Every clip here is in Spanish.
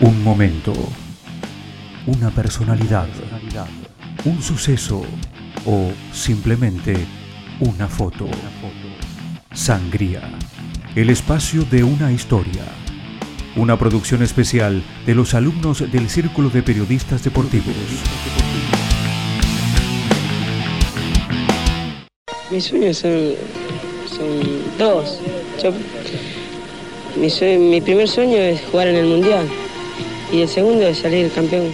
Un momento, una personalidad, un suceso o simplemente una foto. Sangría, el espacio de una historia. Una producción especial de los alumnos del Círculo de Periodistas Deportivos. Mis sueños son, dos. Mi primer sueño es jugar en el Mundial y el segundo es salir campeón.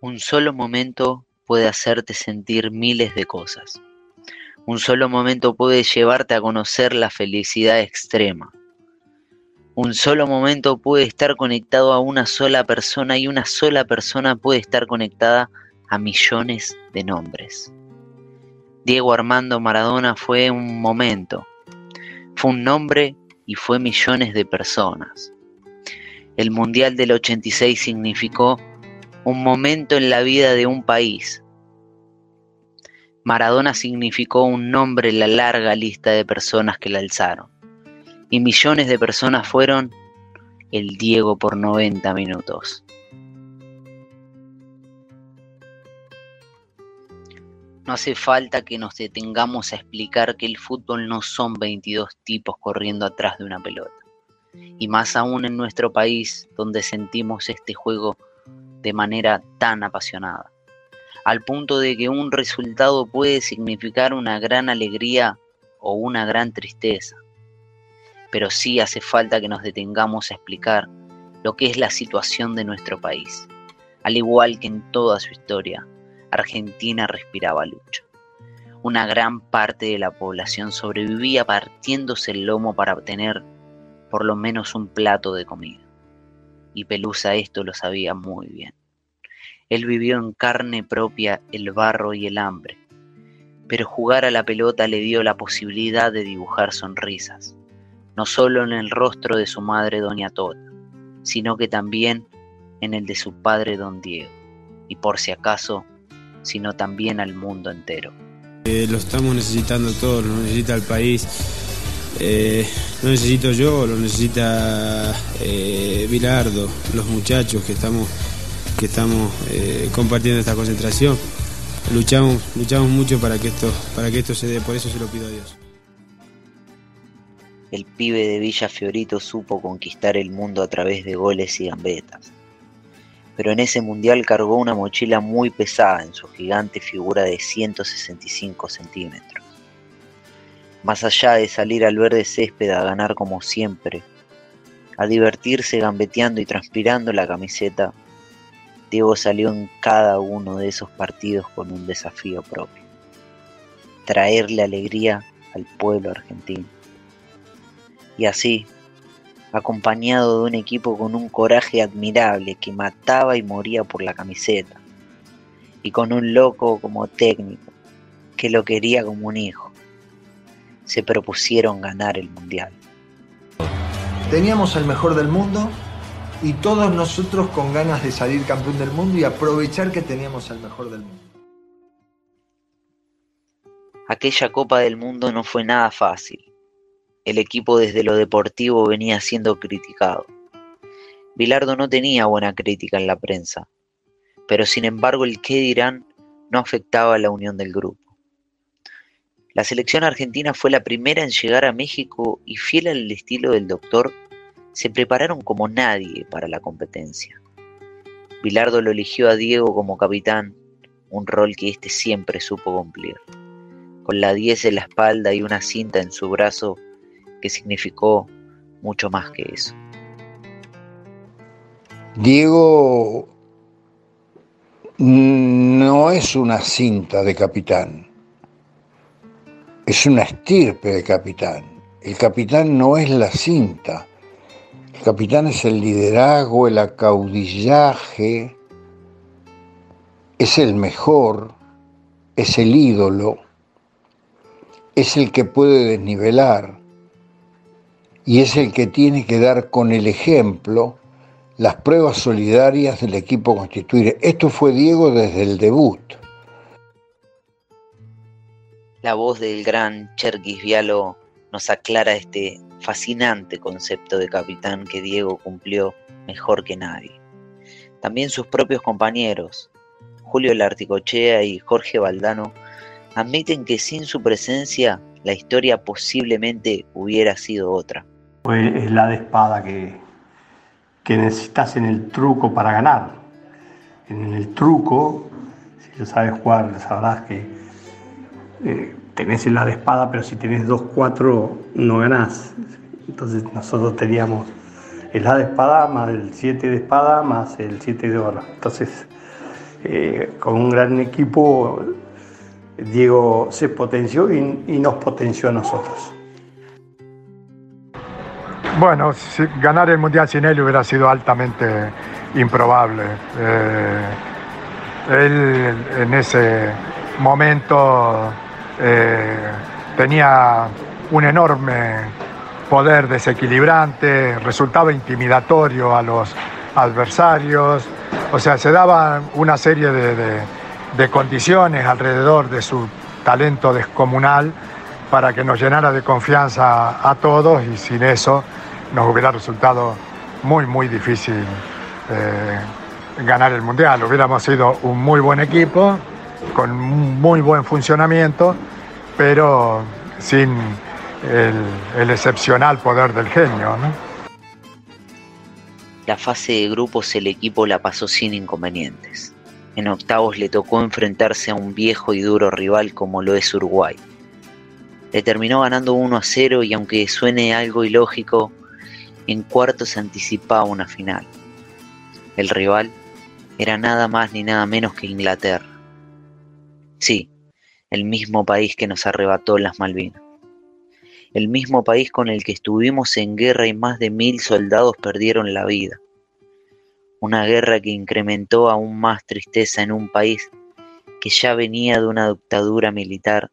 Un solo momento puede hacerte sentir miles de cosas. Un solo momento puede llevarte a conocer la felicidad extrema. Un solo momento puede estar conectado a una sola persona y una sola persona puede estar conectada a millones de nombres. Diego Armando Maradona fue un momento, fue un nombre y fue millones de personas. El Mundial del 86 significó un momento en la vida de un país. Maradona significó un nombre en la larga lista de personas que la alzaron. Y millones de personas fueron el Diego por 90 minutos. No hace falta que nos detengamos a explicar que el fútbol no son 22 tipos corriendo atrás de una pelota. Y más aún en nuestro país, donde sentimos este juego de manera tan apasionada, al punto de que un resultado puede significar una gran alegría o una gran tristeza. Pero sí hace falta que nos detengamos a explicar lo que es la situación de nuestro país. Al igual que en toda su historia, Argentina respiraba lucha. Una gran parte de la población sobrevivía partiéndose el lomo para obtener por lo menos un plato de comida. Y Pelusa esto lo sabía muy bien. Él vivió en carne propia el barro y el hambre, pero jugar a la pelota le dio la posibilidad de dibujar sonrisas, no solo en el rostro de su madre Doña Tota, sino que también en el de su padre Don Diego, y por si acaso, sino también al mundo entero. Eh, lo estamos necesitando todos, lo necesita el país. Eh, lo necesito yo, lo necesita eh, Bilardo, los muchachos que estamos, que estamos eh, compartiendo esta concentración. Luchamos, luchamos mucho para que esto, para que esto se dé, por eso se lo pido a Dios. El pibe de Villa Fiorito supo conquistar el mundo a través de goles y gambetas. Pero en ese mundial cargó una mochila muy pesada en su gigante figura de 165 centímetros. Más allá de salir al verde césped a ganar como siempre, a divertirse gambeteando y transpirando la camiseta, Diego salió en cada uno de esos partidos con un desafío propio. Traerle alegría al pueblo argentino. Y así, acompañado de un equipo con un coraje admirable que mataba y moría por la camiseta, y con un loco como técnico que lo quería como un hijo, se propusieron ganar el mundial. Teníamos al mejor del mundo y todos nosotros con ganas de salir campeón del mundo y aprovechar que teníamos al mejor del mundo. Aquella Copa del Mundo no fue nada fácil. El equipo desde lo deportivo venía siendo criticado. Bilardo no tenía buena crítica en la prensa, pero sin embargo el qué dirán no afectaba a la unión del grupo. La selección argentina fue la primera en llegar a México y fiel al estilo del doctor, se prepararon como nadie para la competencia. Bilardo lo eligió a Diego como capitán, un rol que éste siempre supo cumplir. Con la 10 en la espalda y una cinta en su brazo significó mucho más que eso. Diego no es una cinta de capitán, es una estirpe de capitán. El capitán no es la cinta, el capitán es el liderazgo, el acaudillaje, es el mejor, es el ídolo, es el que puede desnivelar y es el que tiene que dar con el ejemplo las pruebas solidarias del equipo constituir. Esto fue Diego desde el debut. La voz del gran Cherkis Vialo nos aclara este fascinante concepto de capitán que Diego cumplió mejor que nadie. También sus propios compañeros, Julio Larticochea y Jorge Valdano, admiten que sin su presencia la historia posiblemente hubiera sido otra. Es la de espada que, que necesitas en el truco para ganar. En el truco, si lo sabes jugar, sabrás que eh, tenés el la de espada, pero si tenés dos, cuatro, no ganás. Entonces nosotros teníamos el la de espada más el 7 de espada más el 7 de oro. Entonces, eh, con un gran equipo Diego se potenció y, nos potenció a nosotros. Bueno, ganar el Mundial sin él hubiera sido altamente improbable. Eh, él en ese momento eh, tenía un enorme poder desequilibrante, resultaba intimidatorio a los adversarios, o sea, se daban una serie de de condiciones alrededor de su talento descomunal para que nos llenara de confianza a todos y sin eso nos hubiera resultado muy, muy difícil eh, ganar el Mundial. Hubiéramos sido un muy buen equipo, con muy buen funcionamiento, pero sin el, excepcional poder del genio. La fase de grupos el equipo la pasó sin inconvenientes. En octavos le tocó enfrentarse a un viejo y duro rival como lo es Uruguay. Le terminó ganando 1 a 0 y aunque suene algo ilógico, en cuartos anticipaba una final. El rival era nada más ni nada menos que Inglaterra. Sí, el mismo país que nos arrebató las Malvinas. El mismo país con el que estuvimos en guerra y más de mil soldados perdieron la vida una guerra que incrementó aún más tristeza en un país que ya venía de una dictadura militar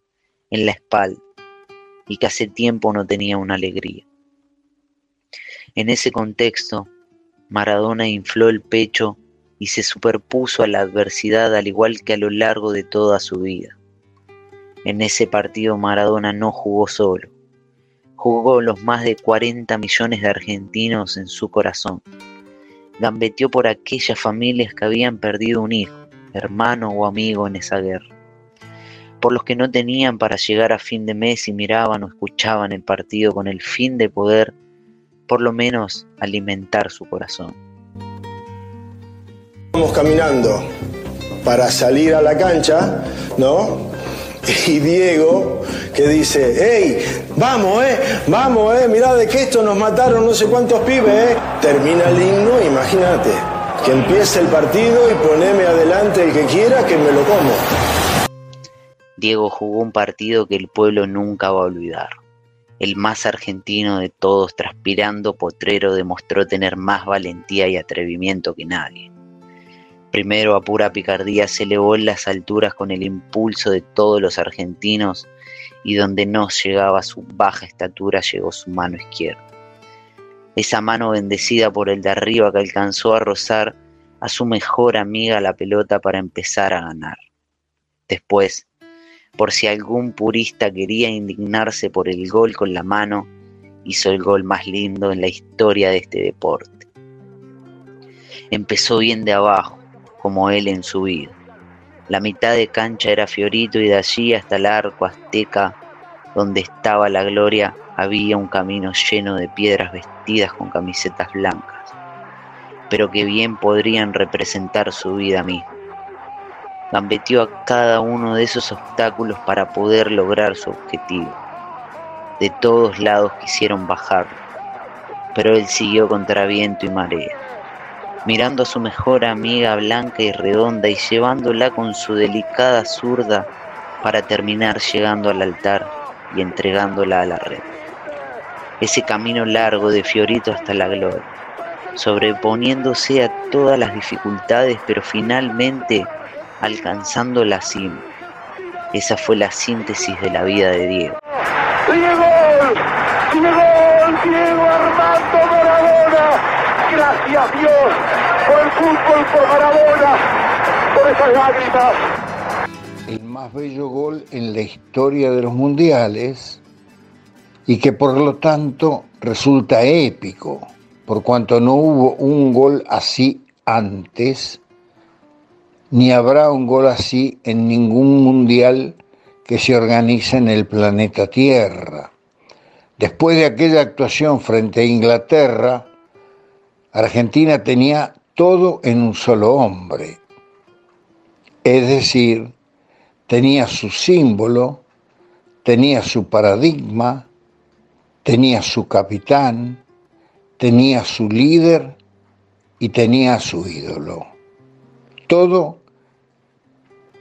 en la espalda y que hace tiempo no tenía una alegría. En ese contexto, Maradona infló el pecho y se superpuso a la adversidad al igual que a lo largo de toda su vida. En ese partido Maradona no jugó solo, jugó los más de 40 millones de argentinos en su corazón. Gambeteó por aquellas familias que habían perdido un hijo, hermano o amigo en esa guerra, por los que no tenían para llegar a fin de mes y miraban o escuchaban el partido con el fin de poder, por lo menos, alimentar su corazón. Vamos caminando para salir a la cancha, ¿no? Y Diego que dice, hey, vamos, eh, vamos, eh, mirá de que esto nos mataron no sé cuántos pibes, eh. Termina el himno, imagínate, que empiece el partido y poneme adelante el que quiera que me lo como. Diego jugó un partido que el pueblo nunca va a olvidar. El más argentino de todos, transpirando potrero, demostró tener más valentía y atrevimiento que nadie. Primero a pura picardía se elevó en las alturas con el impulso de todos los argentinos y donde no llegaba su baja estatura llegó su mano izquierda. Esa mano bendecida por el de arriba que alcanzó a rozar a su mejor amiga la pelota para empezar a ganar. Después, por si algún purista quería indignarse por el gol con la mano, hizo el gol más lindo en la historia de este deporte. Empezó bien de abajo, como él en su vida la mitad de cancha era Fiorito y de allí hasta el arco azteca, donde estaba la gloria, había un camino lleno de piedras vestidas con camisetas blancas, pero que bien podrían representar su vida misma. Gambeteó a cada uno de esos obstáculos para poder lograr su objetivo. De todos lados quisieron bajarlo, pero él siguió contra viento y marea mirando a su mejor amiga blanca y redonda y llevándola con su delicada zurda para terminar llegando al altar y entregándola a la red. Ese camino largo de Fiorito hasta la gloria, sobreponiéndose a todas las dificultades, pero finalmente alcanzando la cima. Esa fue la síntesis de la vida de Diego. ¡Diego! ¡Diego! ¡Diego Armando Maradona! Gracias Dios por el fútbol, por Maradona, por esas lágrimas. El más bello gol en la historia de los mundiales y que por lo tanto resulta épico, por cuanto no hubo un gol así antes, ni habrá un gol así en ningún mundial que se organice en el planeta Tierra. Después de aquella actuación frente a Inglaterra, Argentina tenía todo en un solo hombre. Es decir, tenía su símbolo, tenía su paradigma, tenía su capitán, tenía su líder y tenía su ídolo. Todo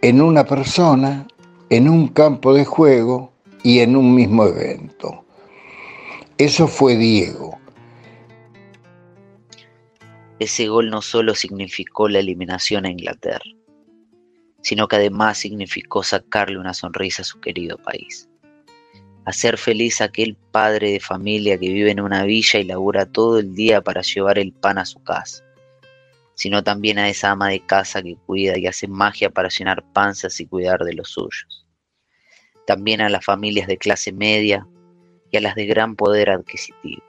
en una persona, en un campo de juego y en un mismo evento. Eso fue Diego. Ese gol no solo significó la eliminación a Inglaterra, sino que además significó sacarle una sonrisa a su querido país. Hacer feliz a aquel padre de familia que vive en una villa y labura todo el día para llevar el pan a su casa, sino también a esa ama de casa que cuida y hace magia para llenar panzas y cuidar de los suyos. También a las familias de clase media y a las de gran poder adquisitivo,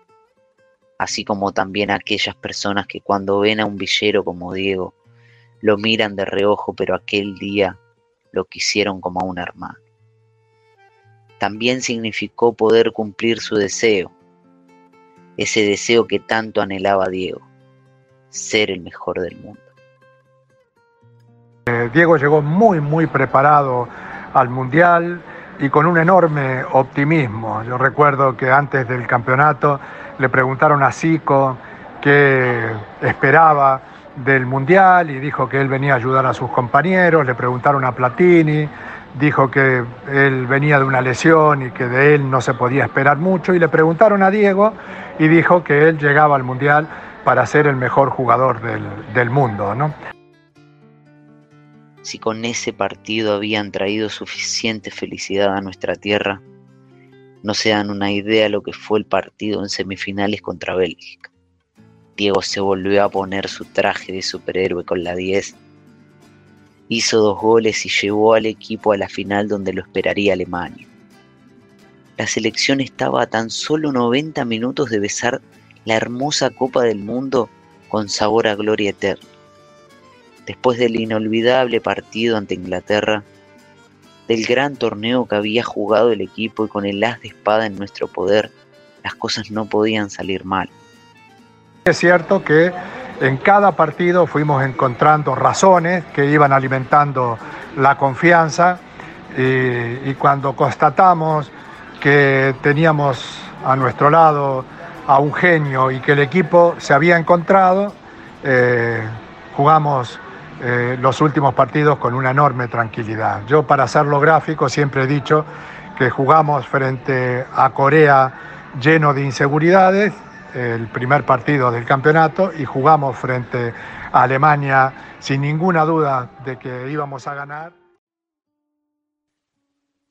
así como también a aquellas personas que cuando ven a un villero como Diego, lo miran de reojo, pero aquel día lo quisieron como a un hermano también significó poder cumplir su deseo, ese deseo que tanto anhelaba Diego, ser el mejor del mundo. Eh, Diego llegó muy, muy preparado al Mundial y con un enorme optimismo. Yo recuerdo que antes del campeonato le preguntaron a Zico qué esperaba del Mundial y dijo que él venía a ayudar a sus compañeros, le preguntaron a Platini, dijo que él venía de una lesión y que de él no se podía esperar mucho y le preguntaron a Diego y dijo que él llegaba al Mundial para ser el mejor jugador del, mundo. ¿no? Si con ese partido habían traído suficiente felicidad a nuestra tierra, no se dan una idea de lo que fue el partido en semifinales contra Bélgica. Diego se volvió a poner su traje de superhéroe con la 10 hizo dos goles y llevó al equipo a la final donde lo esperaría Alemania. La selección estaba a tan solo 90 minutos de besar la hermosa Copa del Mundo con sabor a gloria eterna. Después del inolvidable partido ante Inglaterra, del gran torneo que había jugado el equipo y con el as de espada en nuestro poder, las cosas no podían salir mal. Es cierto que en cada partido fuimos encontrando razones que iban alimentando la confianza y, cuando constatamos que teníamos a nuestro lado a un genio y que el equipo se había encontrado, eh, jugamos eh, los últimos partidos con una enorme tranquilidad. Yo para hacerlo gráfico siempre he dicho que jugamos frente a Corea lleno de inseguridades el primer partido del campeonato y jugamos frente a Alemania sin ninguna duda de que íbamos a ganar.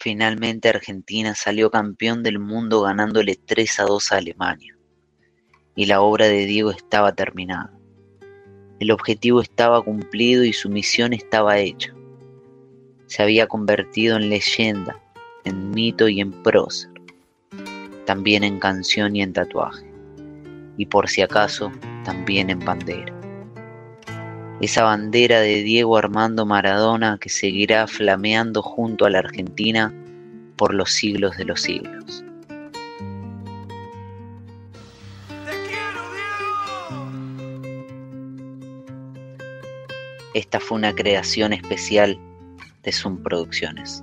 Finalmente Argentina salió campeón del mundo ganándole 3 a 2 a Alemania. Y la obra de Diego estaba terminada. El objetivo estaba cumplido y su misión estaba hecha. Se había convertido en leyenda, en mito y en prócer, también en canción y en tatuaje y por si acaso también en bandera. Esa bandera de Diego Armando Maradona que seguirá flameando junto a la Argentina por los siglos de los siglos. Esta fue una creación especial de Zoom Producciones.